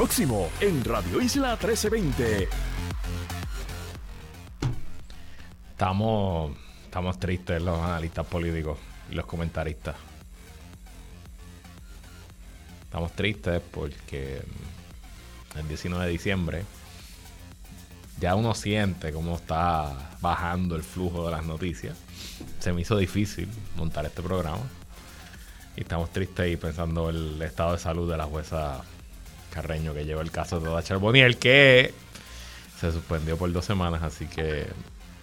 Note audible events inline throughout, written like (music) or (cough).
próximo en Radio Isla 1320. Estamos, estamos tristes los analistas políticos y los comentaristas. Estamos tristes porque el 19 de diciembre ya uno siente cómo está bajando el flujo de las noticias. Se me hizo difícil montar este programa. Y estamos tristes y pensando el estado de salud de la jueza Carreño que lleva el caso de Toda Charboniel, que se suspendió por dos semanas, así que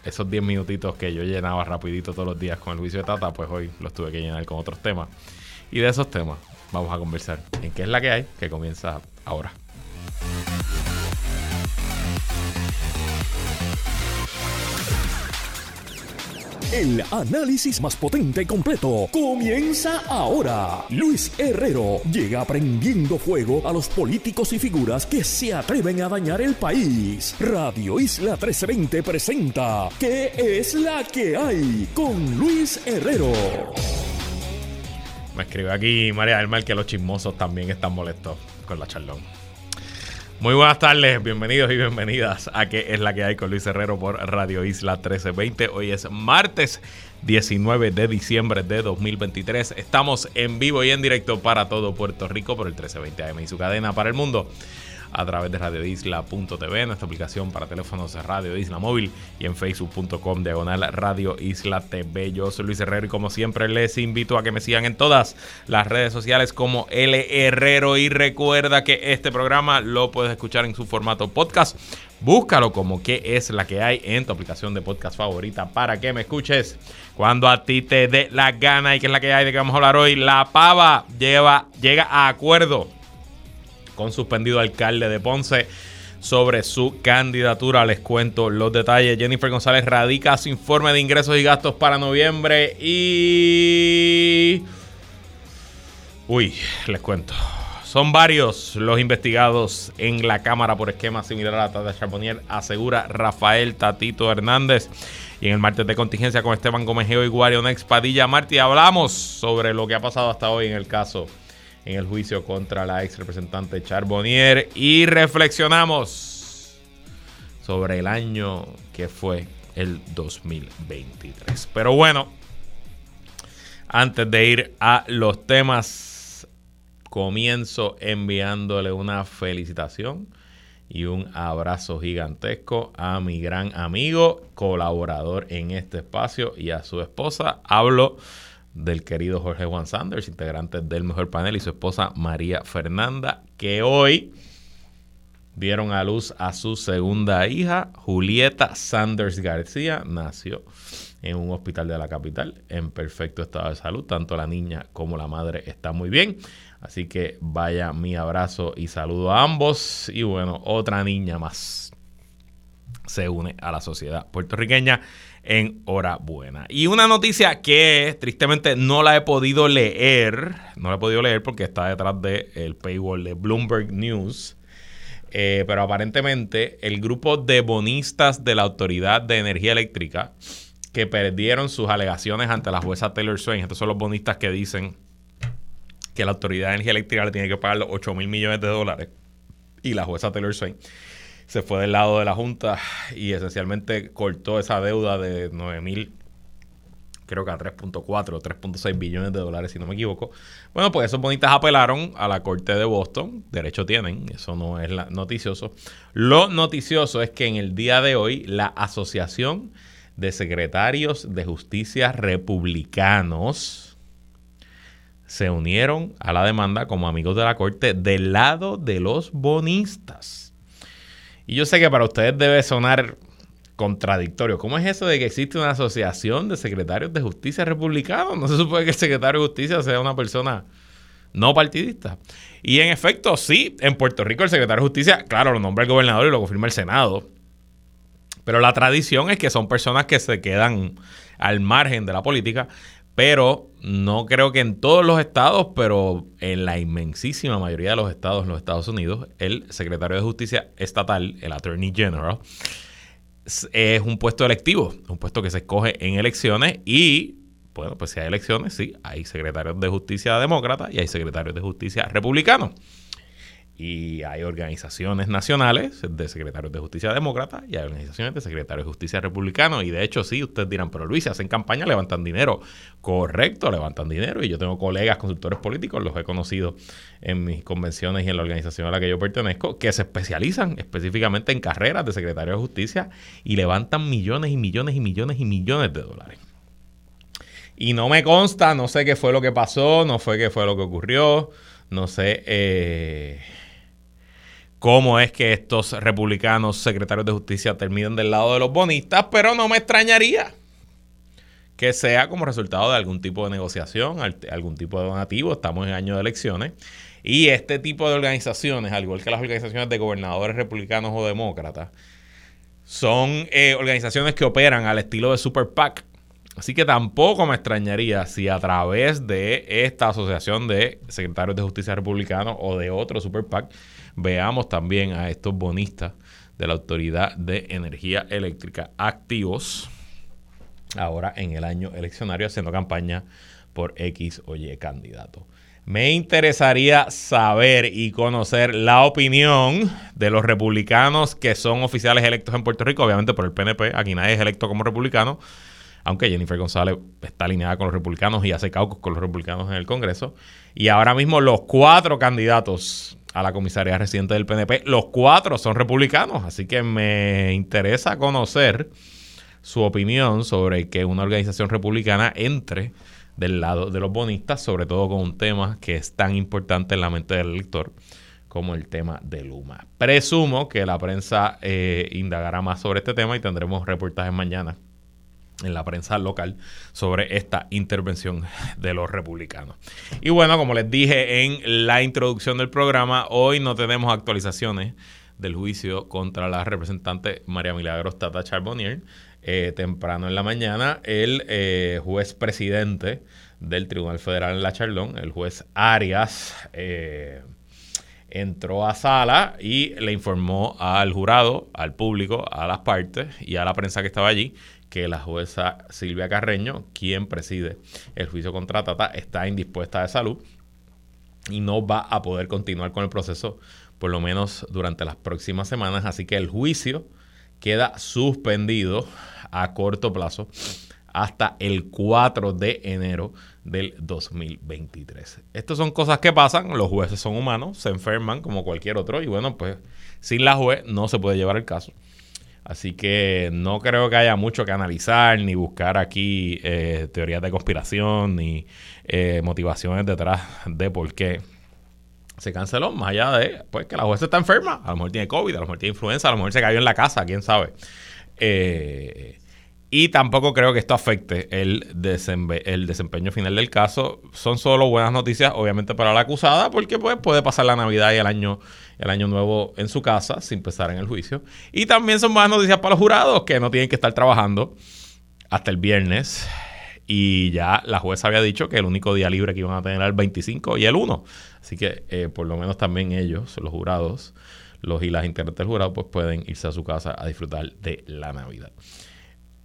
esos 10 minutitos que yo llenaba rapidito todos los días con el juicio de Tata, pues hoy los tuve que llenar con otros temas. Y de esos temas vamos a conversar en qué es la que hay, que comienza ahora. El análisis más potente y completo comienza ahora. Luis Herrero llega prendiendo fuego a los políticos y figuras que se atreven a dañar el país. Radio Isla 1320 presenta ¿Qué es la que hay? con Luis Herrero. Me escribe aquí María del Mar que los chismosos también están molestos con la charlón. Muy buenas tardes, bienvenidos y bienvenidas a que es la que hay con Luis Herrero por Radio Isla 1320. Hoy es martes 19 de diciembre de 2023. Estamos en vivo y en directo para todo Puerto Rico por el 1320 AM y su cadena para el mundo a través de radioisla.tv, nuestra aplicación para teléfonos Radio Isla Móvil y en facebook.com diagonal Radio Isla TV. Yo soy Luis Herrero y como siempre les invito a que me sigan en todas las redes sociales como L Herrero y recuerda que este programa lo puedes escuchar en su formato podcast. Búscalo como que es la que hay en tu aplicación de podcast favorita para que me escuches cuando a ti te dé la gana y que es la que hay de que vamos a hablar hoy. La pava lleva, llega a acuerdo con suspendido alcalde de Ponce sobre su candidatura. Les cuento los detalles. Jennifer González radica su informe de ingresos y gastos para noviembre y... Uy, les cuento. Son varios los investigados en la Cámara por esquema similar a la Tata Charbonnier, asegura Rafael Tatito Hernández. Y en el martes de contingencia con Esteban Gomejeo y Guario Nex Padilla Martí hablamos sobre lo que ha pasado hasta hoy en el caso en el juicio contra la ex representante Charbonnier y reflexionamos sobre el año que fue el 2023. Pero bueno, antes de ir a los temas, comienzo enviándole una felicitación y un abrazo gigantesco a mi gran amigo, colaborador en este espacio y a su esposa. Hablo del querido Jorge Juan Sanders, integrante del mejor panel, y su esposa María Fernanda, que hoy dieron a luz a su segunda hija, Julieta Sanders García, nació en un hospital de la capital en perfecto estado de salud. Tanto la niña como la madre están muy bien. Así que vaya mi abrazo y saludo a ambos. Y bueno, otra niña más se une a la sociedad puertorriqueña en hora buena. Y una noticia que tristemente no la he podido leer, no la he podido leer porque está detrás del el paywall de Bloomberg News. Eh, pero aparentemente el grupo de bonistas de la Autoridad de Energía Eléctrica que perdieron sus alegaciones ante la jueza Taylor Swain, estos son los bonistas que dicen que la Autoridad de Energía Eléctrica le tiene que pagar los 8 mil millones de dólares y la jueza Taylor Swain se fue del lado de la Junta y esencialmente cortó esa deuda de 9 mil, creo que a 3.4 o 3.6 billones de dólares, si no me equivoco. Bueno, pues esos bonitas apelaron a la Corte de Boston, derecho tienen, eso no es noticioso. Lo noticioso es que en el día de hoy la Asociación de Secretarios de Justicia Republicanos se unieron a la demanda como amigos de la Corte del lado de los bonistas. Y yo sé que para ustedes debe sonar contradictorio. ¿Cómo es eso de que existe una asociación de secretarios de justicia republicanos? No se supone que el secretario de justicia sea una persona no partidista. Y en efecto, sí, en Puerto Rico el secretario de justicia, claro, lo nombra el gobernador y lo confirma el Senado. Pero la tradición es que son personas que se quedan al margen de la política pero no creo que en todos los estados, pero en la inmensísima mayoría de los estados en los Estados Unidos, el secretario de Justicia estatal, el Attorney General, es un puesto electivo, un puesto que se escoge en elecciones y, bueno, pues si hay elecciones, sí, hay secretarios de justicia demócratas y hay secretarios de justicia republicanos. Y hay organizaciones nacionales de secretarios de justicia demócratas y hay organizaciones de secretarios de justicia republicanos. Y de hecho, sí, ustedes dirán, pero Luis, hacen campaña, levantan dinero. Correcto, levantan dinero. Y yo tengo colegas consultores políticos, los he conocido en mis convenciones y en la organización a la que yo pertenezco, que se especializan específicamente en carreras de secretarios de justicia y levantan millones y millones y millones y millones de dólares. Y no me consta, no sé qué fue lo que pasó, no fue qué fue lo que ocurrió, no sé. Eh, cómo es que estos republicanos secretarios de justicia terminan del lado de los bonistas, pero no me extrañaría que sea como resultado de algún tipo de negociación, algún tipo de donativo. Estamos en año de elecciones. Y este tipo de organizaciones, al igual que las organizaciones de gobernadores republicanos o demócratas, son eh, organizaciones que operan al estilo de Super PAC. Así que tampoco me extrañaría si a través de esta asociación de secretarios de justicia republicanos o de otro Super PAC veamos también a estos bonistas de la Autoridad de Energía Eléctrica activos ahora en el año eleccionario haciendo campaña por X o Y candidato. Me interesaría saber y conocer la opinión de los republicanos que son oficiales electos en Puerto Rico, obviamente por el PNP, aquí nadie es electo como republicano, aunque Jennifer González está alineada con los republicanos y hace caucus con los republicanos en el Congreso. Y ahora mismo los cuatro candidatos a la comisaría reciente del PNP. Los cuatro son republicanos, así que me interesa conocer su opinión sobre que una organización republicana entre del lado de los bonistas, sobre todo con un tema que es tan importante en la mente del elector como el tema de Luma. Presumo que la prensa eh, indagará más sobre este tema y tendremos reportajes mañana en la prensa local sobre esta intervención de los republicanos. Y bueno, como les dije en la introducción del programa, hoy no tenemos actualizaciones del juicio contra la representante María Milagros Tata Charbonnier. Eh, temprano en la mañana, el eh, juez presidente del Tribunal Federal en La Charlón, el juez Arias, eh, entró a sala y le informó al jurado, al público, a las partes y a la prensa que estaba allí que la jueza Silvia Carreño, quien preside el juicio contra Tata, está indispuesta de salud y no va a poder continuar con el proceso por lo menos durante las próximas semanas. Así que el juicio queda suspendido a corto plazo hasta el 4 de enero del 2023. Estas son cosas que pasan, los jueces son humanos, se enferman como cualquier otro y bueno, pues sin la juez no se puede llevar el caso. Así que no creo que haya mucho que analizar, ni buscar aquí eh, teorías de conspiración, ni eh, motivaciones detrás de por qué se canceló, más allá de pues, que la jueza está enferma, a lo mejor tiene COVID, a lo mejor tiene influenza, a lo mejor se cayó en la casa, quién sabe. Eh, y tampoco creo que esto afecte el, el desempeño final del caso. Son solo buenas noticias, obviamente, para la acusada, porque pues, puede pasar la Navidad y el año, el año nuevo en su casa sin empezar en el juicio. Y también son buenas noticias para los jurados, que no tienen que estar trabajando hasta el viernes. Y ya la jueza había dicho que el único día libre que iban a tener era el 25 y el 1. Así que eh, por lo menos también ellos, los jurados, los y las integrantes del jurado, pues pueden irse a su casa a disfrutar de la Navidad.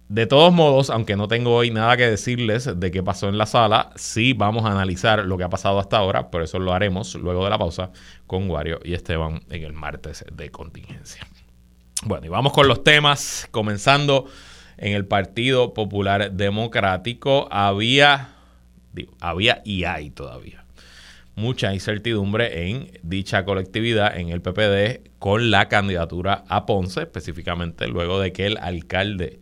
De todos modos, aunque no tengo hoy nada que decirles de qué pasó en la sala, sí vamos a analizar lo que ha pasado hasta ahora, por eso lo haremos luego de la pausa con Wario y Esteban en el martes de contingencia. Bueno, y vamos con los temas, comenzando en el Partido Popular Democrático, había, había y hay todavía mucha incertidumbre en dicha colectividad, en el PPD, con la candidatura a Ponce, específicamente luego de que el alcalde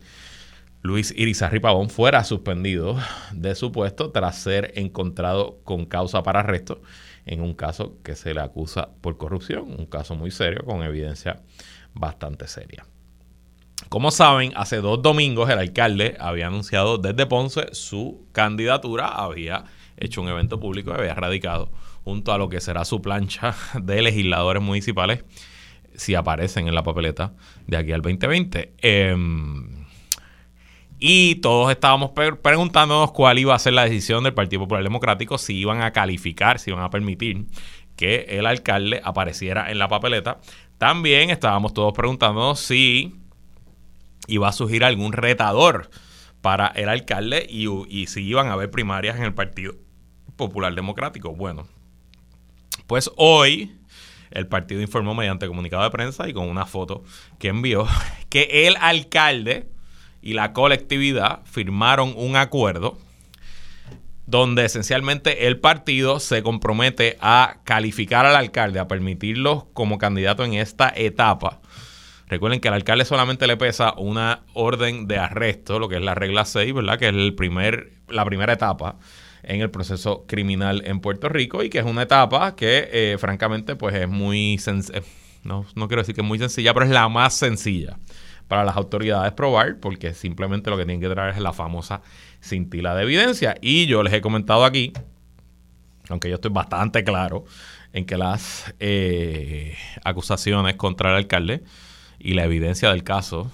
Luis Irizarry Pavón fuera suspendido de su puesto tras ser encontrado con causa para arresto en un caso que se le acusa por corrupción, un caso muy serio con evidencia bastante seria. Como saben, hace dos domingos el alcalde había anunciado desde Ponce su candidatura, había hecho un evento público y había radicado junto a lo que será su plancha (laughs) de legisladores municipales si aparecen en la papeleta de aquí al 2020. Y todos estábamos preguntándonos cuál iba a ser la decisión del Partido Popular Democrático, si iban a calificar, si iban a permitir que el alcalde apareciera en la papeleta. También estábamos todos preguntándonos si iba a surgir algún retador para el alcalde y, y si iban a haber primarias en el Partido Popular Democrático. Bueno, pues hoy el partido informó mediante comunicado de prensa y con una foto que envió (laughs) que el alcalde y la colectividad firmaron un acuerdo donde esencialmente el partido se compromete a calificar al alcalde, a permitirlo como candidato en esta etapa. Recuerden que al alcalde solamente le pesa una orden de arresto, lo que es la regla 6, ¿verdad? Que es el primer, la primera etapa en el proceso criminal en Puerto Rico y que es una etapa que eh, francamente pues es muy eh, no, no quiero decir que es muy sencilla, pero es la más sencilla para las autoridades probar porque simplemente lo que tienen que traer es la famosa cintila de evidencia. Y yo les he comentado aquí, aunque yo estoy bastante claro en que las eh, acusaciones contra el alcalde y la evidencia del caso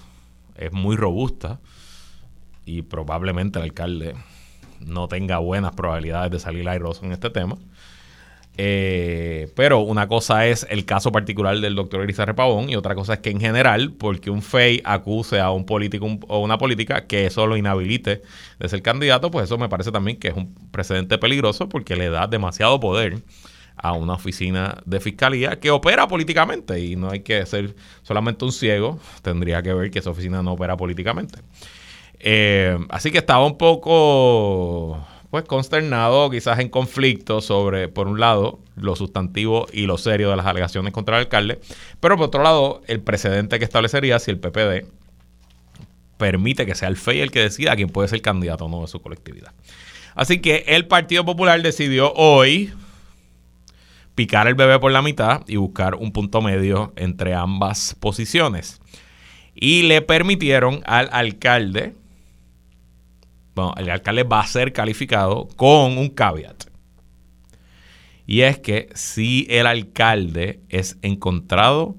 es muy robusta y probablemente el alcalde no tenga buenas probabilidades de salir airoso en este tema. Eh, pero una cosa es el caso particular del doctor Elizarre Pavón y otra cosa es que en general, porque un FEI acuse a un político o una política que eso lo inhabilite de ser candidato, pues eso me parece también que es un precedente peligroso porque le da demasiado poder a una oficina de fiscalía que opera políticamente y no hay que ser solamente un ciego, tendría que ver que esa oficina no opera políticamente. Eh, así que estaba un poco pues consternado, quizás en conflicto sobre, por un lado, lo sustantivo y lo serio de las alegaciones contra el alcalde, pero por otro lado, el precedente que establecería si el PPD permite que sea el FEI el que decida quién puede ser candidato o no de su colectividad. Así que el Partido Popular decidió hoy picar el bebé por la mitad y buscar un punto medio entre ambas posiciones. Y le permitieron al alcalde el alcalde va a ser calificado con un caveat. Y es que si el alcalde es encontrado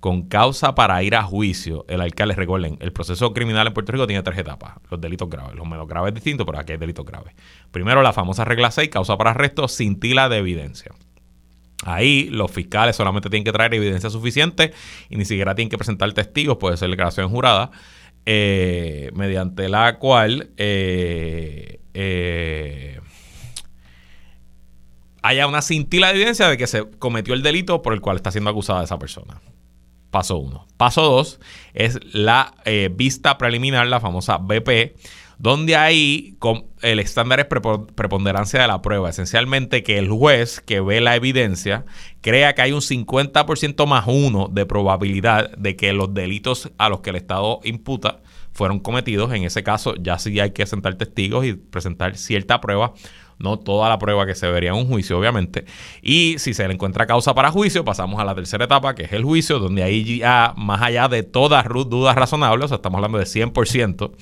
con causa para ir a juicio, el alcalde, recuerden, el proceso criminal en Puerto Rico tiene tres etapas. Los delitos graves, los menos graves distintos, pero aquí hay delitos graves. Primero, la famosa regla 6, causa para arresto sin tila de evidencia. Ahí los fiscales solamente tienen que traer evidencia suficiente y ni siquiera tienen que presentar testigos, puede ser declaración jurada eh, mediante la cual eh, eh, haya una cintila de evidencia de que se cometió el delito por el cual está siendo acusada esa persona. Paso 1. Paso 2 es la vista preliminar, la famosa BP, donde ahí el estándar es preponderancia de la prueba. Esencialmente que el juez que ve la evidencia crea que hay un 50% más uno de probabilidad de que los delitos a los que el Estado imputa fueron cometidos. En ese caso ya sí hay que sentar testigos y presentar cierta prueba no toda la prueba que se vería en un juicio, obviamente. Y si se le encuentra causa para juicio, pasamos a la tercera etapa, que es el juicio, donde ahí ya, más allá de todas dudas razonables, o sea, estamos hablando de 100%,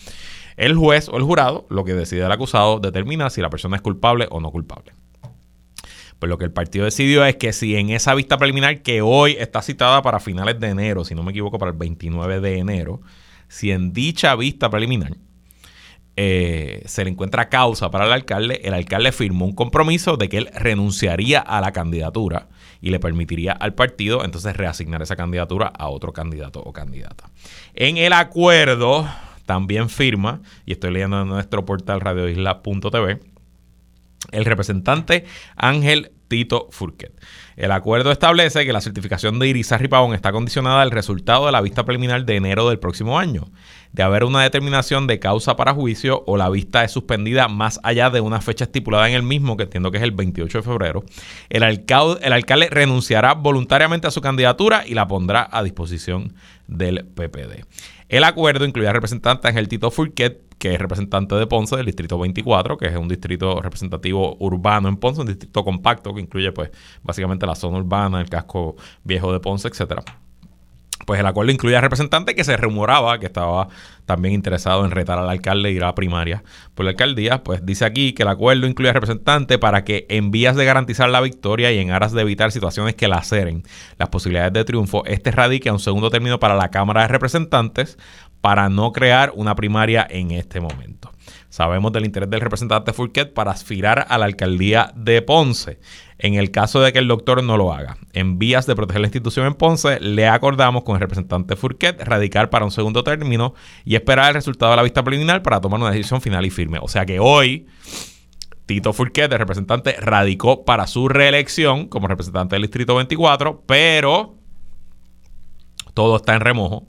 el juez o el jurado, lo que decide el acusado, determina si la persona es culpable o no culpable. Pues lo que el partido decidió es que si en esa vista preliminar que hoy está citada para finales de enero, si no me equivoco, para el 29 de enero, si en dicha vista preliminar eh, se le encuentra causa para el alcalde, el alcalde firmó un compromiso de que él renunciaría a la candidatura y le permitiría al partido entonces reasignar esa candidatura a otro candidato o candidata. En el acuerdo también firma, y estoy leyendo en nuestro portal radioisla.tv, el representante Ángel Tito Furquet. El acuerdo establece que la certificación de Irizarry Pavón está condicionada al resultado de la vista preliminar de enero del próximo año. De haber una determinación de causa para juicio o la vista es suspendida más allá de una fecha estipulada en el mismo, que entiendo que es el 28 de febrero, el, el alcalde renunciará voluntariamente a su candidatura y la pondrá a disposición del PPD. El acuerdo incluye al representante Ángel Tito Furquet, que es representante de Ponce del distrito 24, que es un distrito representativo urbano en Ponce, un distrito compacto que incluye pues básicamente la zona urbana, el casco viejo de Ponce, etcétera pues el acuerdo incluía representante que se rumoraba que estaba también interesado en retar al alcalde y ir a primaria por la alcaldía. Pues dice aquí que el acuerdo incluye representante para que en vías de garantizar la victoria y en aras de evitar situaciones que laceren las posibilidades de triunfo, este radique a un segundo término para la Cámara de Representantes para no crear una primaria en este momento. Sabemos del interés del representante Furquet para aspirar a la alcaldía de Ponce. En el caso de que el doctor no lo haga, en vías de proteger la institución en Ponce, le acordamos con el representante Furquet radicar para un segundo término y esperar el resultado de la vista preliminar para tomar una decisión final y firme. O sea que hoy Tito Furquet, el representante, radicó para su reelección como representante del Distrito 24, pero todo está en remojo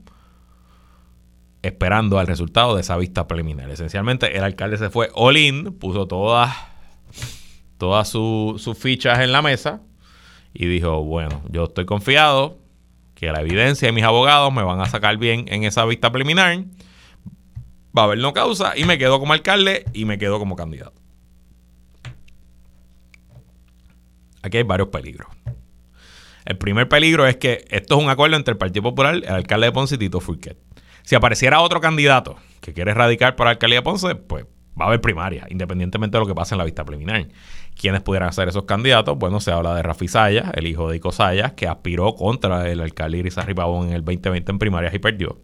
esperando al resultado de esa vista preliminar. Esencialmente, el alcalde se fue all puso todas, todas sus fichas en la mesa y dijo, bueno, yo estoy confiado que la evidencia y mis abogados me van a sacar bien en esa vista preliminar, va a haber no causa y me quedo como alcalde y me quedo como candidato. Aquí hay varios peligros. El primer peligro es que esto es un acuerdo entre el Partido Popular, el alcalde de Ponce y Tito Furquet. Si apareciera otro candidato que quiere radicar para la alcaldía de Ponce, pues va a haber primaria, independientemente de lo que pase en la vista preliminar. ¿Quiénes pudieran ser esos candidatos? Bueno, se habla de Rafi Sayas, el hijo de Ico Sayas, que aspiró contra el alcalde Iris Arribabón en el 2020 en primarias y perdió.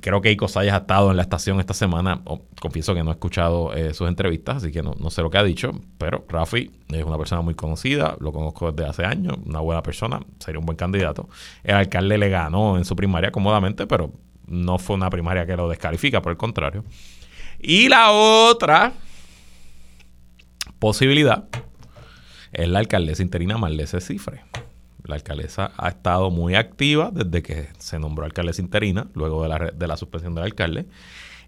Creo que Ico Sayas ha estado en la estación esta semana. confieso que no he escuchado eh, sus entrevistas, así que no, no, sé lo que ha dicho. Pero Rafi es una persona muy conocida, lo conozco desde hace años, una buena persona, sería un buen candidato. El alcalde le ganó en su primaria cómodamente, pero no fue una primaria que lo descalifica, por el contrario. Y la otra posibilidad es la alcaldesa interina Marlese Cifre. La alcaldesa ha estado muy activa desde que se nombró alcaldesa interina, luego de la, de la suspensión del alcalde.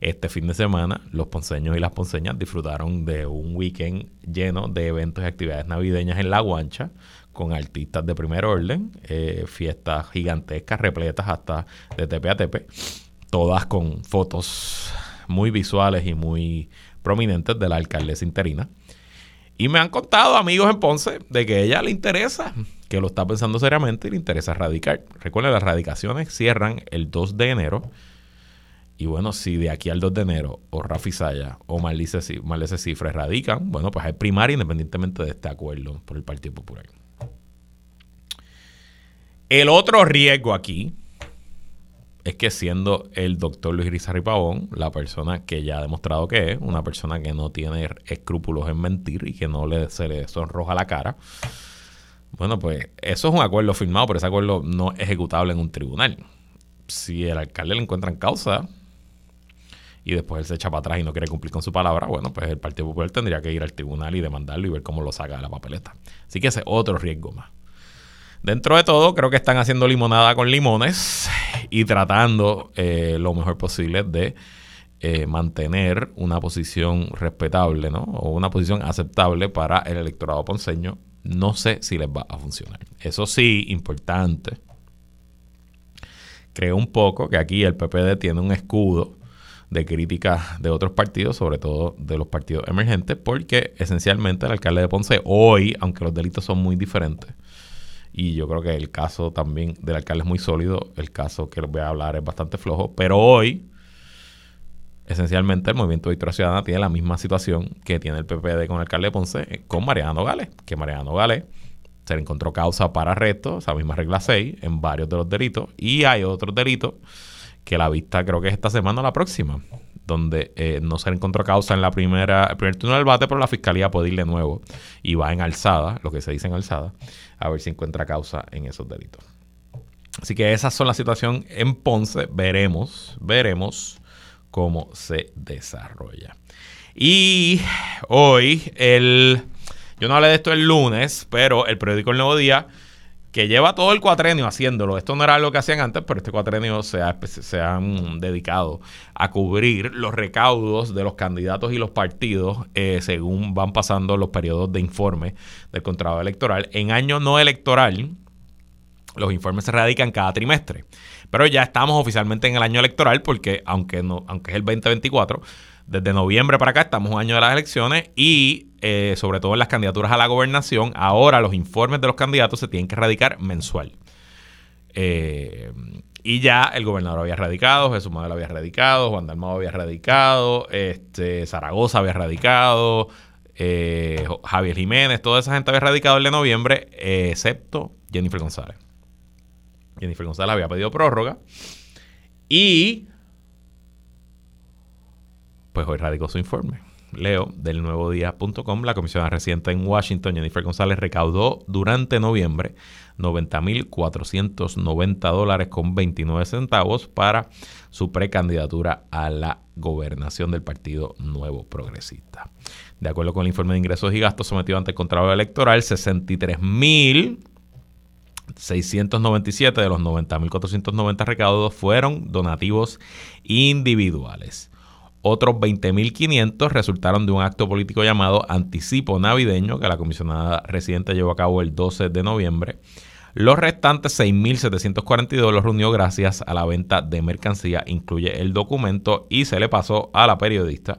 Este fin de semana, los ponceños y las ponceñas disfrutaron de un weekend lleno de eventos y actividades navideñas en La Guancha, con artistas de primer orden, eh, fiestas gigantescas, repletas hasta de tepe a tepe, todas con fotos muy visuales y muy prominentes de la alcaldesa interina. Y me han contado amigos en Ponce de que ella le interesa, que lo está pensando seriamente y le interesa radicar. Recuerden, las radicaciones cierran el 2 de enero. Y bueno, si de aquí al 2 de enero o Rafi Saya o Marlise, Cifre radican, bueno, pues hay primaria independientemente de este acuerdo por el Partido Popular. El otro riesgo aquí es que siendo el doctor Luis Rizarri Pavón, la persona que ya ha demostrado que es, una persona que no tiene escrúpulos en mentir y que no le, se le sonroja la cara, bueno, pues eso es un acuerdo firmado, pero ese acuerdo no es ejecutable en un tribunal. Si el alcalde le encuentra en causa y después él se echa para atrás y no quiere cumplir con su palabra, bueno, pues el Partido Popular tendría que ir al tribunal y demandarlo y ver cómo lo saca de la papeleta. Así que ese es otro riesgo más. Dentro de todo, creo que están haciendo limonada con limones y tratando eh, lo mejor posible de eh, mantener una posición respetable, ¿no? O una posición aceptable para el electorado ponceño. No sé si les va a funcionar. Eso sí, importante. Creo un poco que aquí el PPD tiene un escudo de críticas de otros partidos, sobre todo de los partidos emergentes, porque esencialmente el alcalde de Ponce hoy, aunque los delitos son muy diferentes, y yo creo que el caso también del alcalde es muy sólido. El caso que les voy a hablar es bastante flojo. Pero hoy, esencialmente, el Movimiento Victoria Ciudadana tiene la misma situación que tiene el PPD con el alcalde de Ponce eh, con Mariano Gales. Que Mariano Gales se le encontró causa para arresto, esa misma regla 6, en varios de los delitos. Y hay otros delitos que la vista creo que es esta semana o la próxima donde eh, no se encontró causa en la primera, el primer turno del debate, pero la fiscalía puede ir de nuevo y va en alzada, lo que se dice en alzada, a ver si encuentra causa en esos delitos. Así que esas son la situación en Ponce. Veremos, veremos cómo se desarrolla. Y hoy, el, yo no hablé de esto el lunes, pero el periódico El Nuevo Día que lleva todo el cuatrenio haciéndolo. Esto no era lo que hacían antes, pero este cuatrenio se, han dedicado a cubrir los recaudos de los candidatos y los partidos eh, según van pasando los periodos de informe del contrato electoral. En año no electoral, los informes se radican cada trimestre. Pero ya estamos oficialmente en el año electoral porque, aunque, no, aunque es el 2024, desde noviembre para acá estamos un año de las elecciones y eh, sobre todo en las candidaturas a la gobernación, ahora los informes de los candidatos se tienen que radicar mensual. Eh, y ya el gobernador había radicado, Jesús Manuel había radicado, Juan Dalmado había radicado, este, Zaragoza había radicado, eh, Javier Jiménez, toda esa gente había radicado el de noviembre, excepto Jennifer González. Jennifer González había pedido prórroga y pues hoy radicó su informe. Leo del nuevodía.com, la comisionada residente en Washington, Jennifer González, recaudó durante noviembre 90.490 dólares con 29 centavos para su precandidatura a la gobernación del Partido Nuevo Progresista. De acuerdo con el informe de ingresos y gastos sometido ante el Contralor Electoral, 63.697 de los 90.490 recaudados fueron donativos individuales. Otros 20.500 resultaron de un acto político llamado Anticipo Navideño que la comisionada residente llevó a cabo el 12 de noviembre. Los restantes 6.742 los reunió gracias a la venta de mercancía, incluye el documento y se le pasó a la periodista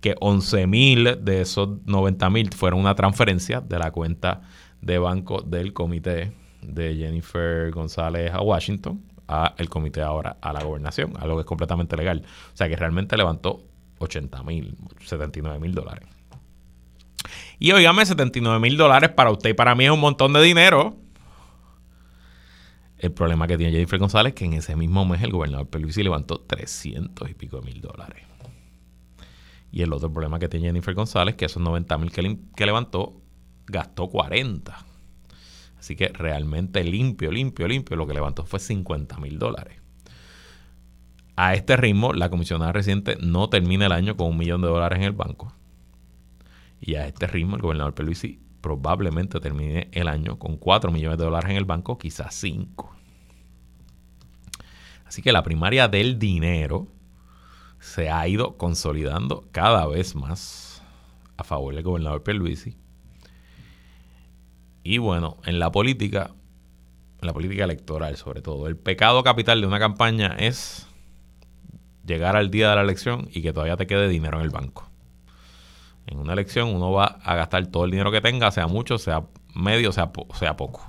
que 11.000 de esos 90.000 fueron una transferencia de la cuenta de banco del comité de Jennifer González a Washington a el comité ahora a la gobernación, algo que es completamente legal. O sea que realmente levantó 80 mil, 79 mil dólares. Y oígame, 79 mil dólares para usted y para mí es un montón de dinero. El problema que tiene Jennifer González es que en ese mismo mes el gobernador Pelusi levantó 300 y pico mil dólares. Y el otro problema que tiene Jennifer González es que esos 90 mil que, que levantó, gastó 40. Así que realmente limpio, limpio, limpio, lo que levantó fue 50 mil dólares. A este ritmo, la comisionada reciente no termina el año con un millón de dólares en el banco. Y a este ritmo, el gobernador Peluisi probablemente termine el año con 4 millones de dólares en el banco, quizás 5. Así que la primaria del dinero se ha ido consolidando cada vez más a favor del gobernador Peluisi y bueno, en la política, en la política electoral sobre todo, el pecado capital de una campaña es llegar al día de la elección y que todavía te quede dinero en el banco. En una elección uno va a gastar todo el dinero que tenga, sea mucho, sea medio, sea, sea poco.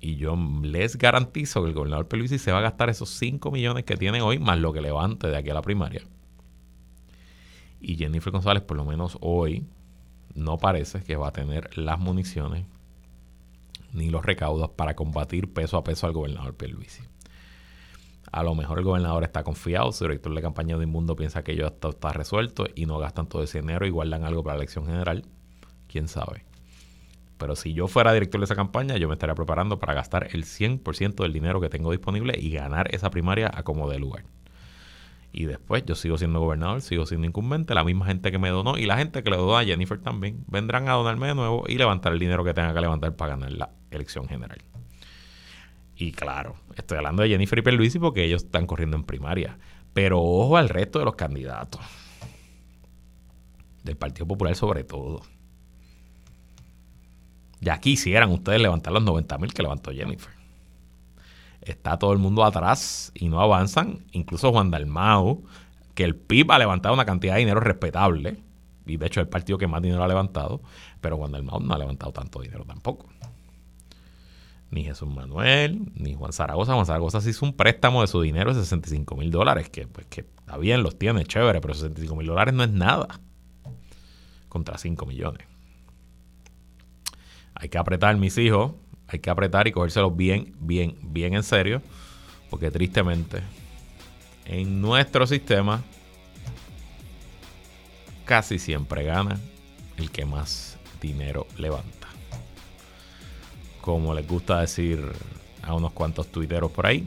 Y yo les garantizo que el gobernador Peluisi se va a gastar esos 5 millones que tiene hoy, más lo que levante de aquí a la primaria. Y Jennifer González, por lo menos hoy, no parece que va a tener las municiones ni los recaudos para combatir peso a peso al gobernador Pierluisi. A lo mejor el gobernador está confiado, su director de campaña de Inmundo piensa que está, está resuelto y no gastan todo ese dinero y guardan algo para la elección general. ¿Quién sabe? Pero si yo fuera director de esa campaña, yo me estaría preparando para gastar el 100% del dinero que tengo disponible y ganar esa primaria a como de lugar. Y después yo sigo siendo gobernador, sigo siendo incumbente, la misma gente que me donó y la gente que le donó a Jennifer también vendrán a donarme de nuevo y levantar el dinero que tenga que levantar para ganar la elección general. Y claro, estoy hablando de Jennifer y Perluisi porque ellos están corriendo en primaria. Pero ojo al resto de los candidatos. Del Partido Popular sobre todo. Ya quisieran ustedes levantar los 90 mil que levantó Jennifer está todo el mundo atrás y no avanzan. Incluso Juan Dalmau, que el PIB ha levantado una cantidad de dinero respetable, y de hecho es el partido que más dinero ha levantado, pero Juan Dalmau no ha levantado tanto dinero tampoco. Ni Jesús Manuel, ni Juan Zaragoza. Juan Zaragoza se hizo un préstamo de su dinero de 65 mil dólares, que pues que está bien, los tiene, chévere, pero 65 mil dólares no es nada contra 5 millones. Hay que apretar, mis hijos, hay que apretar y cogérselo bien, bien, bien en serio. Porque tristemente, en nuestro sistema, casi siempre gana el que más dinero levanta. Como les gusta decir a unos cuantos tuiteros por ahí,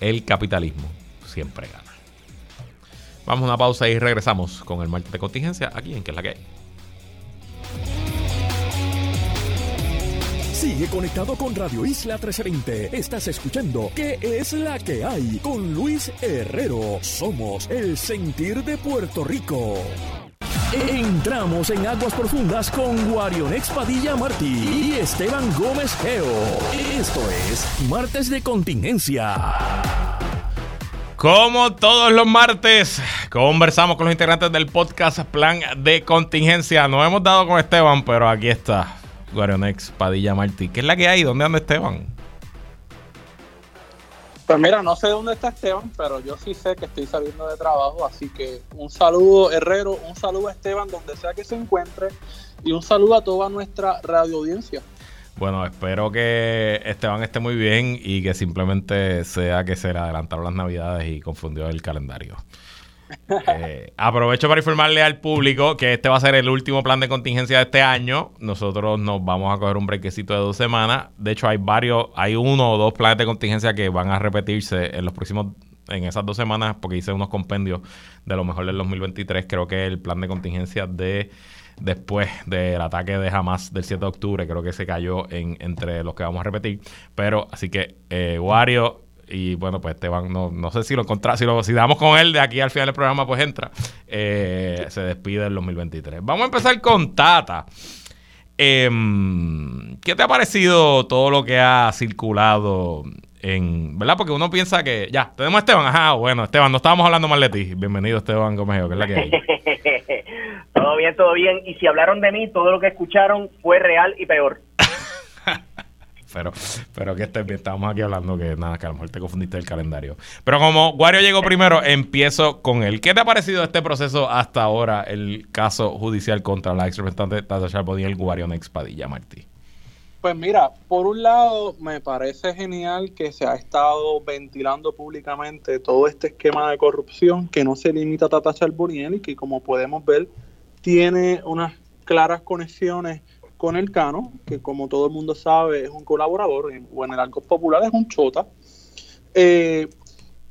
el capitalismo siempre gana. Vamos a una pausa y regresamos con el martes de contingencia aquí en Que es la que hay. Sigue conectado con Radio Isla 1320. Estás escuchando ¿Qué es la que hay? Con Luis Herrero. Somos el sentir de Puerto Rico. Entramos en aguas profundas con Guarion Padilla Martí y Esteban Gómez Geo. Esto es Martes de Contingencia. Como todos los martes, conversamos con los integrantes del podcast Plan de Contingencia. No hemos dado con Esteban, pero aquí está. Guarionex Padilla Martí. ¿Qué es la que hay? ¿Dónde anda Esteban? Pues mira, no sé dónde está Esteban, pero yo sí sé que estoy saliendo de trabajo, así que un saludo Herrero, un saludo a Esteban donde sea que se encuentre y un saludo a toda nuestra radio audiencia. Bueno, espero que Esteban esté muy bien y que simplemente sea que se le adelantaron las navidades y confundió el calendario. Eh, aprovecho para informarle al público que este va a ser el último plan de contingencia de este año. Nosotros nos vamos a coger un brequecito de dos semanas. De hecho, hay varios, hay uno o dos planes de contingencia que van a repetirse en los próximos en esas dos semanas, porque hice unos compendios de lo mejor del 2023. Creo que el plan de contingencia de después del ataque de Hamas del 7 de octubre, creo que se cayó en, entre los que vamos a repetir. Pero así que, eh, Wario, y bueno, pues Esteban, no, no sé si lo encontramos, si, lo, si damos con él de aquí al final del programa, pues entra. Eh, se despide el 2023. Vamos a empezar con Tata. Em, ¿Qué te ha parecido todo lo que ha circulado en, ¿verdad? Porque uno piensa que, ya, tenemos a Esteban, ajá, bueno, Esteban, no estábamos hablando mal de ti. Bienvenido, Esteban Gómez, que es la que hay. (laughs) todo bien, todo bien. Y si hablaron de mí, todo lo que escucharon fue real y peor. Pero, pero que estés estábamos aquí hablando que nada, que a lo mejor te confundiste el calendario. Pero como Wario llegó primero, empiezo con él. ¿Qué te ha parecido este proceso hasta ahora, el caso judicial contra la ex representante Tata Charbonnier, el Guario Nex Padilla, Martí? Pues mira, por un lado me parece genial que se ha estado ventilando públicamente todo este esquema de corrupción que no se limita a Tata Charbonnier y que como podemos ver tiene unas claras conexiones con el Cano, que como todo el mundo sabe es un colaborador, o en el arco popular es un chota. Eh,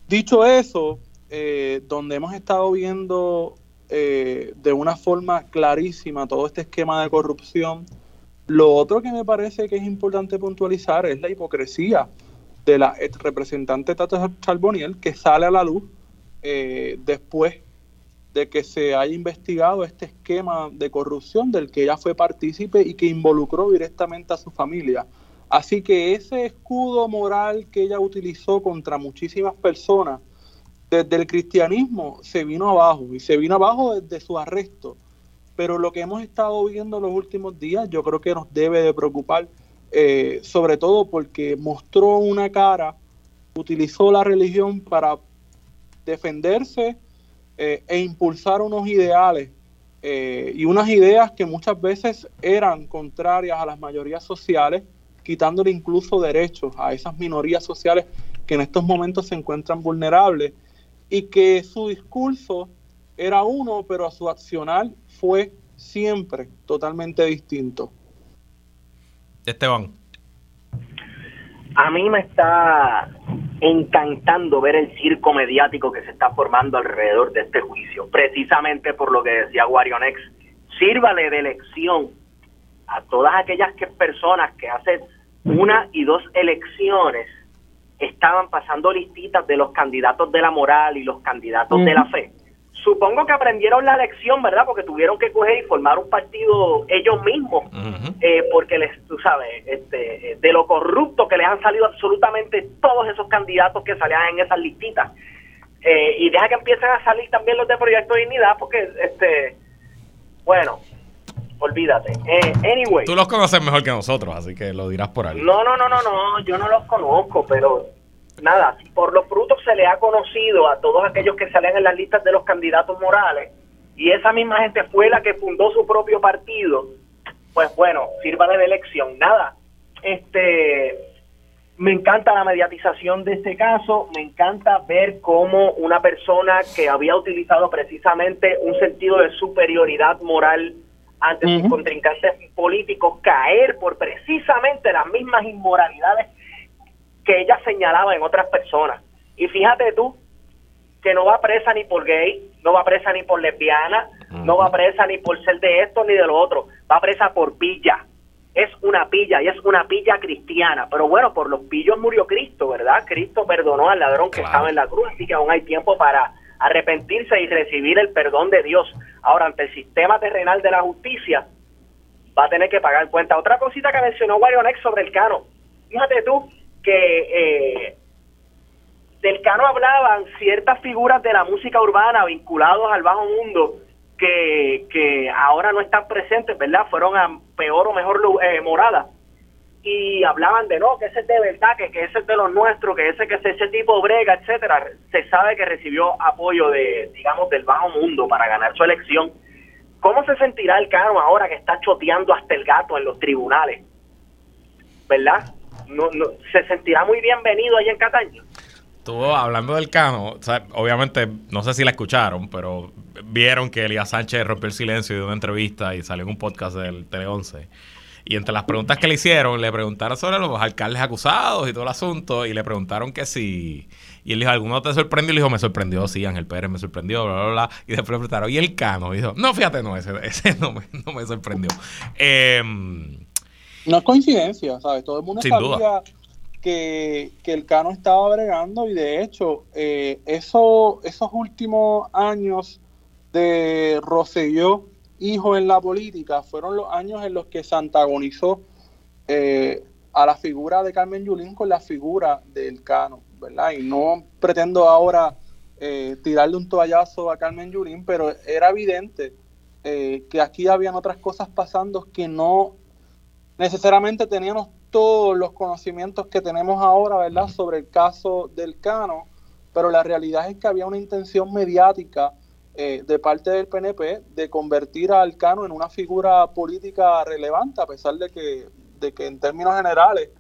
dicho eso, eh, donde hemos estado viendo eh, de una forma clarísima todo este esquema de corrupción, lo otro que me parece que es importante puntualizar es la hipocresía de la representante Tata Charboniel que sale a la luz después de que se haya investigado este esquema de corrupción del que ella fue partícipe y que involucró directamente a su familia. Así que ese escudo moral que ella utilizó contra muchísimas personas desde el cristianismo se vino abajo y se vino abajo desde su arresto. Pero lo que hemos estado viendo los últimos días yo creo que nos debe de preocupar, eh, sobre todo porque mostró una cara, utilizó la religión para defenderse e impulsar unos ideales eh, y unas ideas que muchas veces eran contrarias a las mayorías sociales, quitándole incluso derechos a esas minorías sociales que en estos momentos se encuentran vulnerables y que su discurso era uno, pero a su accionar fue siempre totalmente distinto. Esteban. A mí me está encantando ver el circo mediático que se está formando alrededor de este juicio, precisamente por lo que decía Guarionex, sírvale de lección a todas aquellas que personas que hacen una y dos elecciones estaban pasando listitas de los candidatos de la moral y los candidatos de la fe supongo que aprendieron la lección, ¿verdad? Porque tuvieron que coger y formar un partido ellos mismos, eh, porque les, tú sabes, este, de lo corrupto que les han salido absolutamente todos esos candidatos que salían en esas listitas. Eh, y deja que empiecen a salir también los de Proyecto Dignidad, porque, este, bueno, olvídate. Eh, anyway. Tú los conoces mejor que nosotros, así que lo dirás por ahí. No, no, no, no, no, yo no los conozco, pero nada, por los frutos se le ha conocido a todos aquellos que salen en las listas de los candidatos morales y esa misma gente fue la que fundó su propio partido, pues bueno, sirva de elección. Nada, este, me encanta la mediatización de este caso, me encanta ver cómo una persona que había utilizado precisamente un sentido de superioridad moral ante sus contrincantes políticos caer por precisamente las mismas inmoralidades que ella señalaba en otras personas. Y fíjate tú que no va presa ni por gay, no va presa ni por lesbiana, no va presa ni por ser de esto ni de lo otro, va presa por pilla. Es una pilla y es una pilla cristiana. Pero bueno, por los pillos murió Cristo, ¿verdad? Cristo perdonó al ladrón que estaba en la cruz, así que aún hay tiempo para arrepentirse y recibir el perdón de Dios. Ahora, ante el sistema terrenal de la justicia, va a tener que pagar cuenta. Otra cosita que mencionó Guarionex sobre el cano. Fíjate tú, que eh, del Cano hablaban ciertas figuras de la música urbana vinculados al bajo mundo que, que ahora no están presentes, ¿verdad? Fueron a peor o mejor eh, morada. Y hablaban de no, que ese es de verdad, que, que ese es de los nuestros, que ese que es ese tipo brega, etcétera. Se sabe que recibió apoyo de, digamos, del bajo mundo para ganar su elección. ¿Cómo se sentirá el Cano ahora que está choteando hasta el gato en los tribunales? ¿Verdad? No, no, se sentirá muy bienvenido ahí en Cataño. Estuvo hablando del Cano, obviamente, no sé si la escucharon, pero vieron que Elías Sánchez rompió el silencio y dio una entrevista y salió en un podcast del Tele 11. Y entre las preguntas que le hicieron, le preguntaron sobre los alcaldes acusados y todo el asunto, y le preguntaron que si. Y él dijo, ¿alguno te sorprendió? Y le dijo, me sorprendió, sí, Ángel Pérez me sorprendió, bla, bla, bla. Y después le preguntaron, ¿y el Cano? Y dijo, no, fíjate, no, ese, ese (laughs) no, me, no me sorprendió. Eh, no es coincidencia, ¿sabes? Todo el mundo sabía que, que, el Cano estaba bregando y de hecho, eh, eso, esos últimos años de Rosselló, hijo en la política, fueron los años en los que se antagonizó eh, a la figura de Carmen Yulín con la figura del Cano, ¿verdad? Y no pretendo ahora eh, tirarle un toallazo a Carmen Yulín, pero era evidente que aquí habían otras cosas pasando que no necesariamente teníamos todos los conocimientos que tenemos ahora, ¿verdad?, sobre el caso del Cano, pero la realidad es que había una intención mediática eh, de parte del PNP de convertir al Cano en una figura política relevante, a pesar de que, de que en términos generales,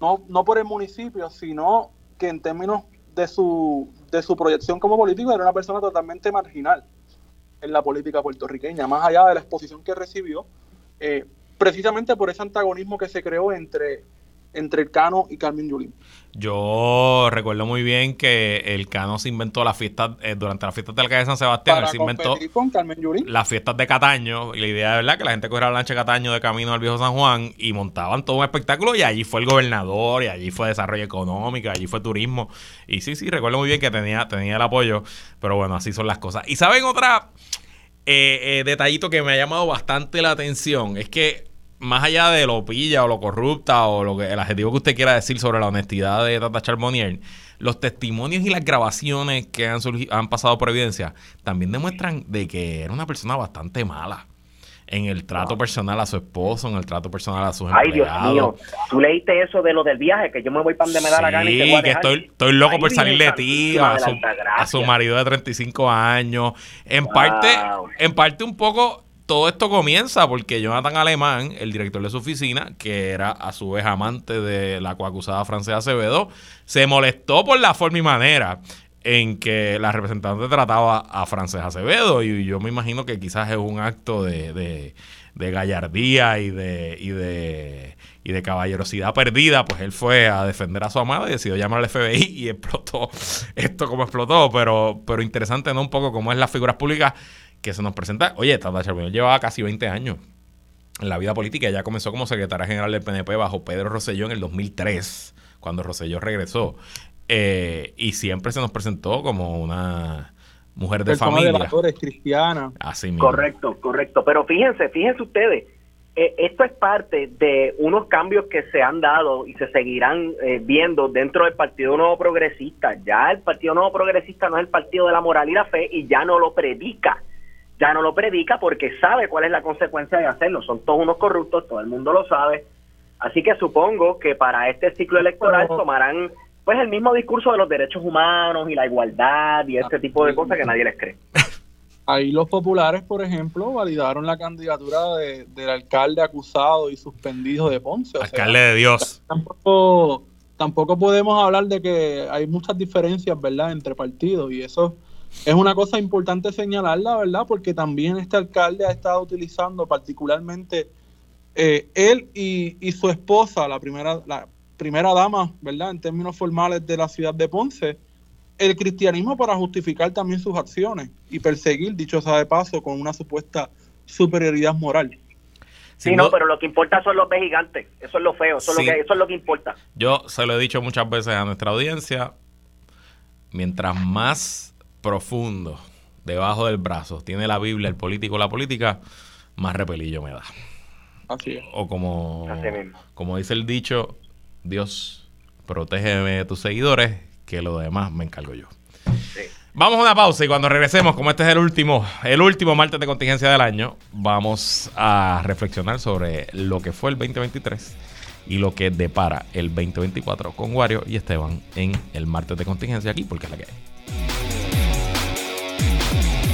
no, no por el municipio, sino que en términos de su, de su proyección como político era una persona totalmente marginal en la política puertorriqueña, más allá de la exposición que recibió. Eh, precisamente por ese antagonismo que se creó entre, entre el Cano y Carmen Yulín. Yo recuerdo muy bien que el Cano se inventó las fiestas, eh, durante las fiestas del alcalde de San Sebastián, se inventó con Carmen Yulín. las fiestas de Cataño, y la idea de verdad que la gente cogiera la lancha de Cataño de camino al viejo San Juan y montaban todo un espectáculo y allí fue el gobernador, y allí fue desarrollo económico, y allí fue turismo. Y sí, sí, recuerdo muy bien que tenía, tenía el apoyo, pero bueno, así son las cosas. Y saben otra eh, eh, detallito que me ha llamado bastante la atención es que más allá de lo pilla o lo corrupta o lo que el adjetivo que usted quiera decir sobre la honestidad de Tata Charbonnier, los testimonios y las grabaciones que han, han pasado por evidencia también demuestran de que era una persona bastante mala en el trato personal a su esposo, en el trato personal a sus Ay, Dios mío. Tú leíste eso de lo del viaje, que yo me voy para donde me da la gana y te voy a que estoy, estoy loco por salir de ti, a su, a su, marido de 35 años. En parte, en parte un poco todo esto comienza porque Jonathan Alemán, el director de su oficina, que era a su vez amante de la coacusada Francesa Acevedo, se molestó por la forma y manera en que la representante trataba a Francesa Acevedo. Y yo me imagino que quizás es un acto de, de, gallardía y de, y de y de caballerosidad perdida, pues él fue a defender a su amada y decidió llamar al FBI y (laughs) explotó esto como explotó, pero, pero interesante, ¿no? Un poco cómo es las figuras públicas que se nos presenta. Oye, Tata Charbonnier llevaba casi 20 años en la vida política. Ella comenzó como secretaria general del PNP bajo Pedro Rosselló en el 2003, cuando Rosselló regresó. Eh, y siempre se nos presentó como una mujer de familia. de cristiana. Así mismo. Correcto, correcto. Pero fíjense, fíjense ustedes, eh, esto es parte de unos cambios que se han dado y se seguirán eh, viendo dentro del Partido Nuevo Progresista. Ya el Partido Nuevo Progresista no es el partido de la moral y la fe y ya no lo predica ya no lo predica porque sabe cuál es la consecuencia de hacerlo. Son todos unos corruptos, todo el mundo lo sabe. Así que supongo que para este ciclo electoral tomarán pues el mismo discurso de los derechos humanos y la igualdad y este tipo de cosas que nadie les cree. (laughs) Ahí los populares, por ejemplo, validaron la candidatura del alcalde acusado y suspendido de Ponce. alcalde de Dios. Tampoco, tampoco podemos hablar de que hay muchas diferencias, ¿verdad?, entre partidos y eso es una cosa importante señalarla, ¿verdad? Porque también este alcalde ha estado utilizando particularmente eh, él y, su esposa, la primera, la primera dama, ¿verdad? En términos formales de la ciudad de Ponce, el cristianismo para justificar también sus acciones y perseguir, dicho sea de paso, con una supuesta superioridad moral. Sí, no, pero lo que importa son los gigantes. Eso es lo feo, eso, es lo que, eso es lo que importa. Yo se lo he dicho muchas veces a nuestra audiencia. Mientras más profundo debajo del brazo tiene la Biblia, el político, la política, más repelillo me da. Así es. O como, como dice el dicho, Dios, protégeme de tus seguidores, que lo demás me encargo yo. Vamos a una pausa y cuando regresemos, como este es el último, el último martes de contingencia del año, vamos a reflexionar sobre lo que fue el 2023 y lo que depara el 2024 con Wario y Esteban en el martes de contingencia aquí, porque es la que hay.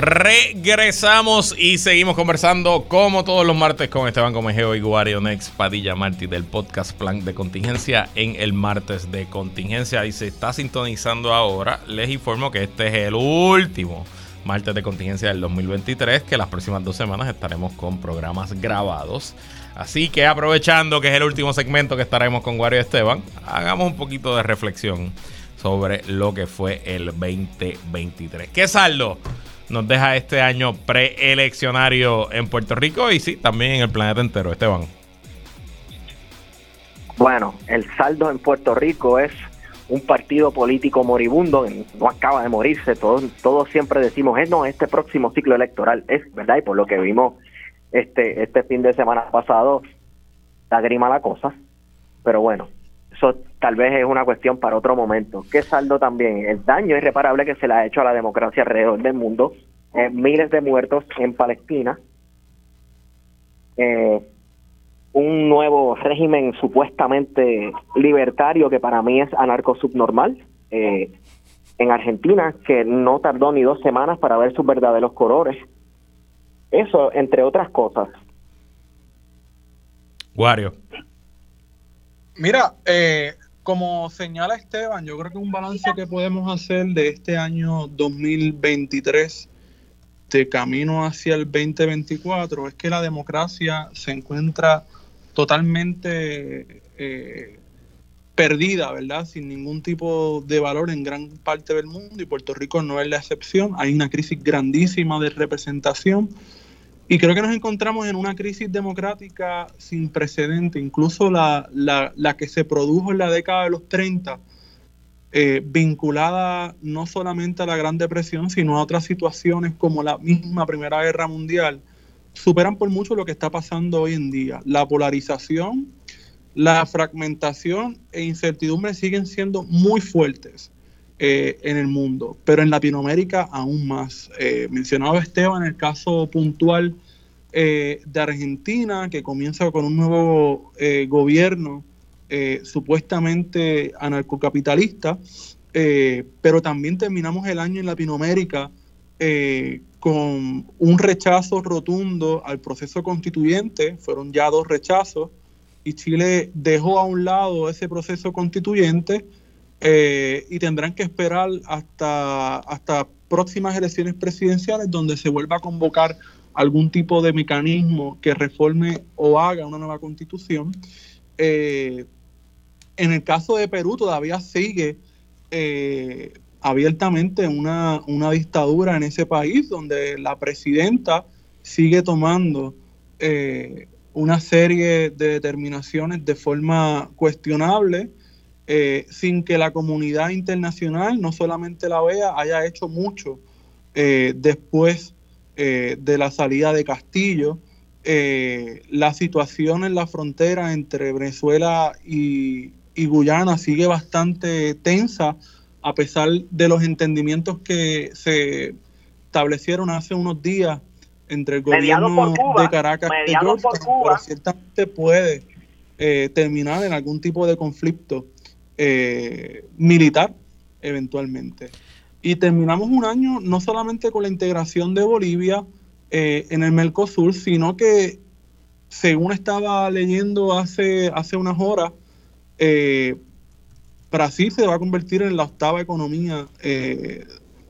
Regresamos y seguimos conversando como todos los martes con Esteban Comejeo y Guario Next Padilla Martí del podcast Plan de Contingencia en el martes de contingencia y se está sintonizando ahora. Les informo que este es el último martes de contingencia del 2023, que las próximas dos semanas estaremos con programas grabados. Así que aprovechando que es el último segmento que estaremos con Wario Esteban, hagamos un poquito de reflexión sobre lo que fue el 2023. ¿Qué saldo nos deja este año preeleccionario en Puerto Rico y sí, también en el planeta entero, Esteban? Bueno, el saldo en Puerto Rico es un partido político moribundo, no acaba de morirse, todos, todos siempre decimos, es no, este próximo ciclo electoral, es verdad, y por lo que vimos este, este fin de semana pasado, la grima la cosa, pero bueno, eso tal vez es una cuestión para otro momento. ¿Qué saldo también? El daño irreparable que se le ha hecho a la democracia alrededor del mundo, eh, miles de muertos en Palestina, eh, un nuevo régimen supuestamente libertario que para mí es anarco subnormal eh, en Argentina, que no tardó ni dos semanas para ver sus verdaderos colores. Eso, entre otras cosas. Wario. Mira, eh, como señala Esteban, yo creo que un balance que podemos hacer de este año 2023 de camino hacia el 2024 es que la democracia se encuentra totalmente eh, perdida, ¿verdad? Sin ningún tipo de valor en gran parte del mundo y Puerto Rico no es la excepción. Hay una crisis grandísima de representación y creo que nos encontramos en una crisis democrática sin precedente, incluso la, la, que se produjo en la década de los 30, eh, vinculada no solamente a la Gran Depresión, sino a otras situaciones como la misma Primera Guerra Mundial, superan por mucho lo que está pasando hoy en día. La polarización, la fragmentación e incertidumbre siguen siendo muy fuertes eh, en el mundo, pero en Latinoamérica aún más. Eh, mencionaba Esteban el caso puntual eh, de Argentina, que comienza con un nuevo eh, gobierno supuestamente anarcocapitalista, pero también terminamos el año en Latinoamérica con un rechazo rotundo al proceso constituyente, fueron ya dos rechazos, y Chile dejó a un lado ese proceso constituyente eh, y tendrán que esperar hasta, hasta próximas elecciones presidenciales donde se vuelva a convocar algún tipo de mecanismo que reforme o haga una nueva constitución. Eh, en el caso de Perú todavía sigue eh, abiertamente una, una dictadura en ese país donde la presidenta sigue tomando una serie de determinaciones de forma cuestionable, eh, sin que la comunidad internacional, no solamente la vea, haya hecho mucho eh, después de la salida de Castillo. la situación en la frontera entre Venezuela y, y Guyana sigue bastante tensa a pesar de los entendimientos que se establecieron hace unos días entre el gobierno de Caracas y Georgia, ciertamente puede eh, terminar en algún tipo de conflicto eh, militar eventualmente. Y terminamos un año no solamente con la integración de Bolivia eh, en el Mercosur, sino que, según estaba leyendo hace, hace unas horas, Brasil se va a convertir en la octava economía eh,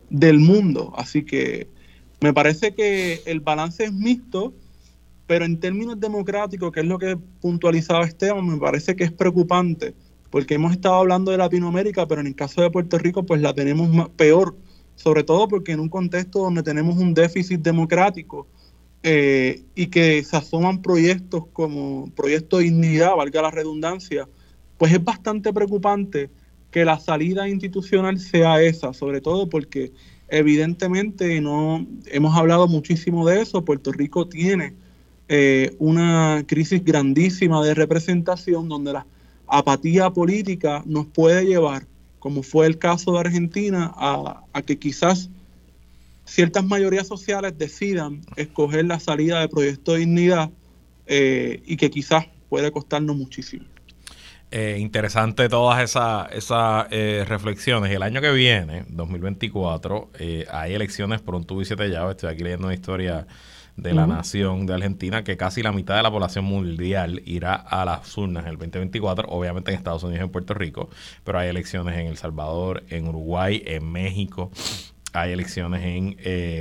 del mundo. Así que me parece que el balance es mixto, pero en términos democráticos, que es lo que puntualizaba Esteban, me parece que es preocupante, porque hemos estado hablando de Latinoamérica, pero en el caso de Puerto Rico, pues la tenemos peor, sobre todo porque en un contexto donde tenemos un déficit democrático eh, y que se asoman proyectos como Proyecto Dignidad, valga la redundancia, pues es bastante preocupante que la salida institucional sea esa, sobre todo porque evidentemente no hemos hablado muchísimo de eso, Puerto Rico tiene eh, una crisis grandísima de representación donde la apatía política nos puede llevar, como fue el caso de Argentina, a, que quizás ciertas mayorías sociales decidan escoger la salida del proyecto de dignidad eh, y que quizás puede costarnos muchísimo. Eh, interesante todas esas esas eh, reflexiones. El año que viene, 2024, eh, hay elecciones por un tubo y siete llaves. Estoy aquí leyendo una historia de la nación de Argentina que casi la mitad de la población mundial irá a las urnas en el 2024, obviamente en Estados Unidos y en Puerto Rico, pero hay elecciones en El Salvador, en Uruguay, en México, hay elecciones en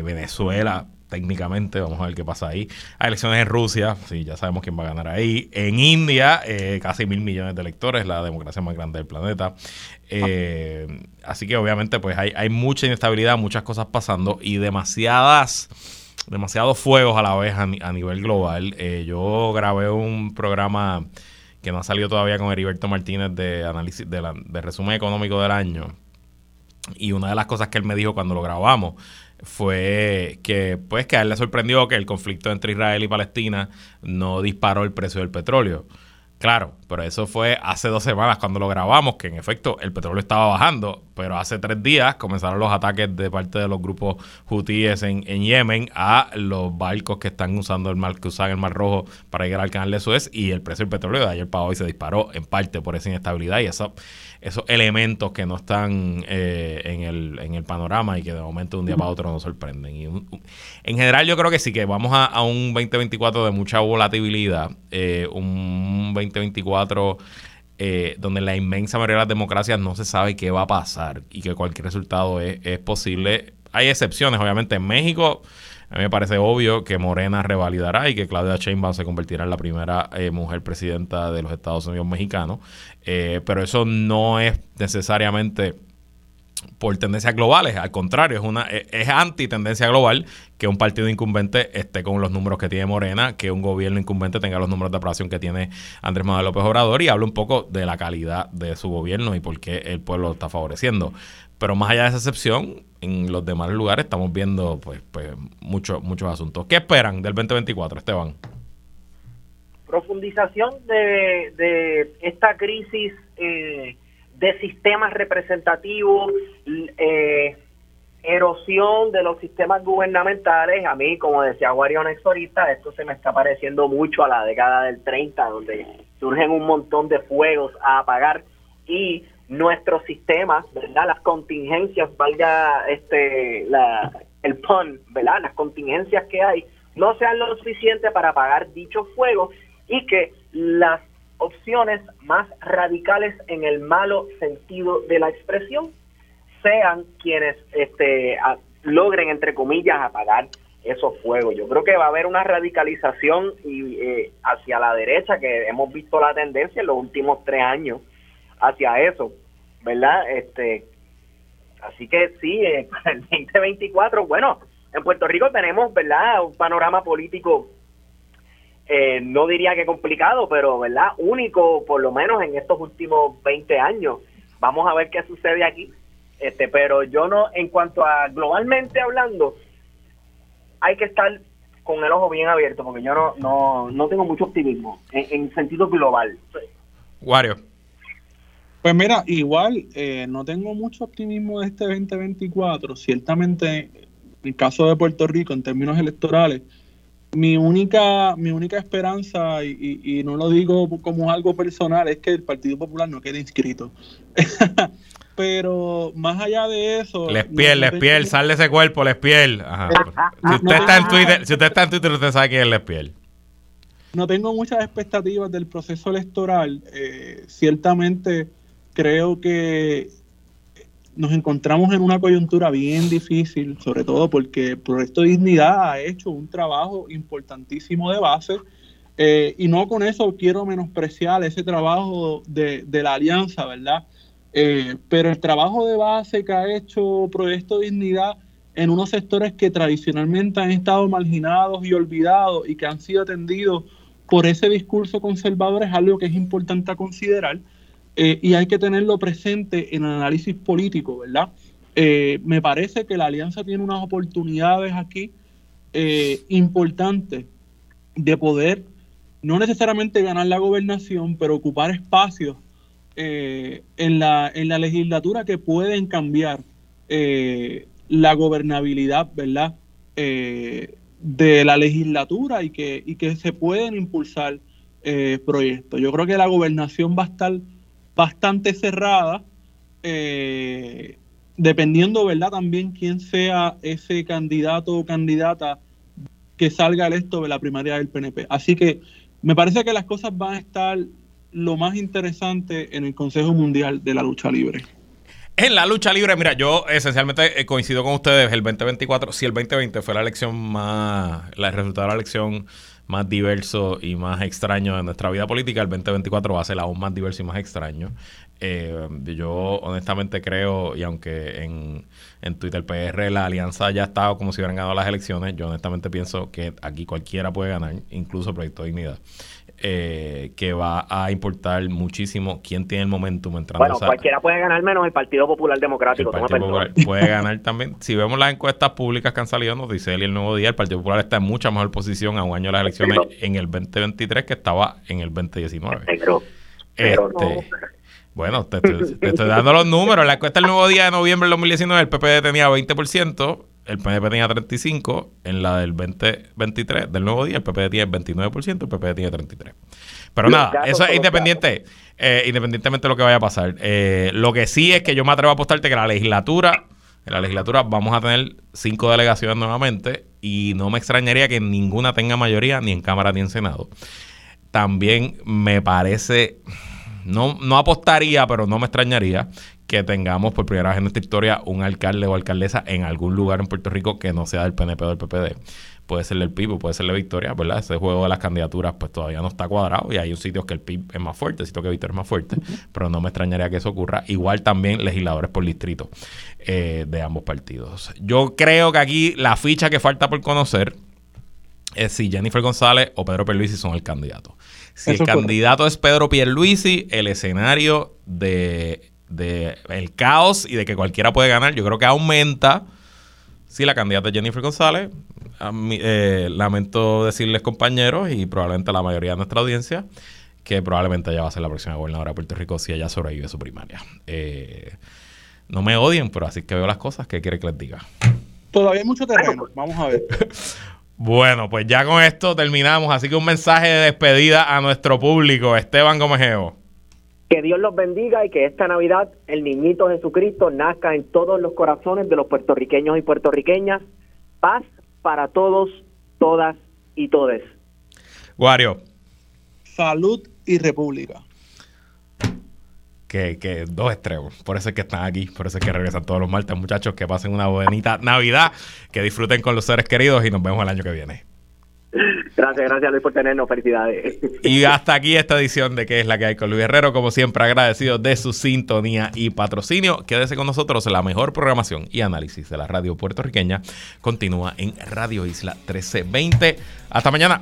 Venezuela, técnicamente, vamos a ver qué pasa ahí. Hay elecciones en Rusia, sí, ya sabemos quién va a ganar ahí. En India, eh, casi mil millones de electores, la democracia más grande del planeta. Eh, así que obviamente pues hay, hay mucha inestabilidad, muchas cosas pasando y demasiadas demasiados fuegos a la vez a, nivel global. Eh, yo grabé un programa que no ha salido todavía con Heriberto Martínez de análisis de, la, de resumen económico del año. Y una de las cosas que él me dijo cuando lo grabamos fue que pues que a él le sorprendió que el conflicto entre Israel y Palestina no disparó el precio del petróleo. Claro, pero eso fue hace dos semanas cuando lo grabamos, que en efecto el petróleo estaba bajando, pero hace tres días comenzaron los ataques de parte de los grupos hutíes en, en Yemen a los barcos que están usando el mar, que usan el Mar Rojo para llegar al canal de Suez y el precio del petróleo de ayer para hoy se disparó en parte por esa inestabilidad y eso esos elementos que no están eh, en, el, en el panorama y que de momento de un día para otro nos sorprenden. Y en general yo creo que sí que vamos a, un 2024 de mucha volatilidad, eh, un 2024 eh, donde la inmensa mayoría de las democracias no se sabe qué va a pasar y que cualquier resultado es, es posible. Hay excepciones, obviamente en México a mí me parece obvio que Morena revalidará y que Claudia Sheinbaum se convertirá en la primera eh, mujer presidenta de los Estados Unidos mexicanos. Eh, pero eso no es necesariamente por tendencias globales, al contrario, es una es anti tendencia global que un partido incumbente esté con los números que tiene Morena, que un gobierno incumbente tenga los números de aprobación que tiene Andrés Manuel López Obrador y habla un poco de la calidad de su gobierno y por qué el pueblo lo está favoreciendo. Pero más allá de esa excepción, en los demás lugares estamos viendo pues, pues muchos muchos asuntos. ¿Qué esperan del 2024, Esteban? Profundización de, de esta crisis eh, de sistemas representativos, eh, erosión de los sistemas gubernamentales. A mí, como decía Guarion ahorita, esto se me está pareciendo mucho a la década del 30, donde surgen un montón de fuegos a apagar y nuestros sistemas, ¿verdad? Las contingencias, valga este la, el pun, ¿verdad? Las contingencias que hay no sean lo suficiente para apagar dicho fuego y que las opciones más radicales en el malo sentido de la expresión sean quienes este logren entre comillas apagar esos fuegos. Yo creo que va a haber una radicalización y, eh, hacia la derecha que hemos visto la tendencia en los últimos tres años hacia eso, ¿verdad? Este, así que sí, eh, (laughs) para el 2024, bueno, en Puerto Rico tenemos, ¿verdad? Un panorama político, eh, no diría que complicado, pero, ¿verdad? Único, por lo menos en estos últimos 20 años. Vamos a ver qué sucede aquí. Este, pero yo no, en cuanto a globalmente hablando, hay que estar con el ojo bien abierto, porque yo no, no, no tengo mucho optimismo en, en sentido global. Wario. Pues mira, igual eh, no tengo mucho optimismo de este 2024. Ciertamente, en el caso de Puerto Rico, en términos electorales, mi única, mi única esperanza, y, no lo digo como algo personal, es que el Partido Popular no quede inscrito. (laughs) Pero más allá de eso. Les piel, les piel, sal de ese cuerpo, les piel. Si usted está en Twitter, si usted está en Twitter, usted sabe quién es les piel. No tengo muchas expectativas del proceso electoral. Eh, ciertamente creo que nos encontramos en una coyuntura bien difícil, sobre todo porque Proyecto Dignidad ha hecho un trabajo importantísimo de base eh, y no con eso quiero menospreciar ese trabajo de, la alianza, ¿verdad? Eh, pero el trabajo de base que ha hecho Proyecto Dignidad en unos sectores que tradicionalmente han estado marginados y olvidados y que han sido atendidos por ese discurso conservador es algo que es importante considerar. Eh, y hay que tenerlo presente en el análisis político, ¿verdad? Eh, me parece que la alianza tiene unas oportunidades aquí eh, importantes de poder no necesariamente ganar la gobernación, pero ocupar espacios en, la, en la legislatura que pueden cambiar la gobernabilidad, ¿verdad? de la legislatura y que, y que se pueden impulsar proyectos. Yo creo que la gobernación va a estar bastante cerrada, eh, dependiendo, ¿verdad? También quién sea ese candidato o candidata que salga electo de la primaria del PNP. Así que me parece que las cosas van a estar lo más interesante en el Consejo Mundial de la Lucha Libre. En la lucha libre, mira, yo esencialmente eh, coincido con ustedes, el 2024, si el 2020 fue la elección más, el resultado de la elección más diverso y más extraño de nuestra vida política, el 2024 va a ser aún más diverso y más extraño. Eh, yo honestamente creo, y aunque en, en Twitter PR la alianza ya ha estado como si hubieran ganado las elecciones, yo honestamente pienso que aquí cualquiera puede ganar, incluso Proyecto Dignidad. Eh, que va a importar muchísimo quién tiene el momentum entrando. Bueno, cualquiera puede ganar menos el Partido Popular Democrático. puede (laughs) ganar también. Si vemos las encuestas públicas que han salido, nos dice él y el Nuevo Día, el Partido Popular está en mucha mejor posición a un año de las elecciones en el 2023 que estaba en el 2019. este, Bueno, te, estoy dando los números. La encuesta del Nuevo Día de noviembre del 2019, el PPD tenía 20%, el PNP tenía 35, en la del 2023 del nuevo día el PPD tiene 29%, el PPD tiene 33. Pero nada, eso es independiente, eh, independientemente de lo que vaya a pasar. Eh, lo que sí es que yo me atrevo a apostarte que la legislatura, en la legislatura vamos a tener cinco delegaciones nuevamente y no me extrañaría que ninguna tenga mayoría ni en Cámara ni en Senado. También me parece, no, no apostaría, pero no me extrañaría que tengamos por primera vez en nuestra historia un alcalde o alcaldesa en algún lugar en Puerto Rico que no sea del PNP o del PPD. Puede ser el PIB o puede ser la Victoria, ¿verdad? Ese juego de las candidaturas pues todavía no está cuadrado y hay un sitio que el PIB es más fuerte, sitio que Victoria es más fuerte, pero no me extrañaría que eso ocurra. Igual también legisladores por distrito eh, de ambos partidos. Yo creo que aquí la ficha que falta por conocer es si Jennifer González o Pedro Pierluisi son el candidato. Si el candidato es Pedro Pierluisi, el escenario de de el caos y de que cualquiera puede ganar, yo creo que aumenta si la candidata es Jennifer González. Eh, lamento decirles, compañeros, y probablemente la mayoría de nuestra audiencia, que probablemente ella va a ser la próxima gobernadora de Puerto Rico si ella sobrevive su primaria. Eh, no me odien, pero así que veo las cosas. ¿Qué quiere que les diga? Todavía hay mucho terreno. Vamos a ver. (laughs) bueno, pues ya con esto terminamos. Así que un mensaje de despedida a nuestro público. Esteban Gomejeo. Que Dios los bendiga y que esta Navidad el niñito Jesucristo nazca en todos los corazones de los puertorriqueños y puertorriqueñas. Paz para todos, todas y todes. Wario. Salud y república. Que, que, dos extremos. Por eso es que están aquí, por eso es que regresan todos los martes, muchachos. Que pasen una bonita Navidad, que disfruten con los seres queridos y nos vemos el año que viene. Gracias, gracias Luis por tenernos. Felicidades. Y hasta aquí esta edición de ¿Qué es la que hay con Luis Herrero? Como siempre, agradecido de su sintonía y patrocinio. Quédese con nosotros. La mejor programación y análisis de la radio puertorriqueña continúa en Radio Isla 1320. Hasta mañana.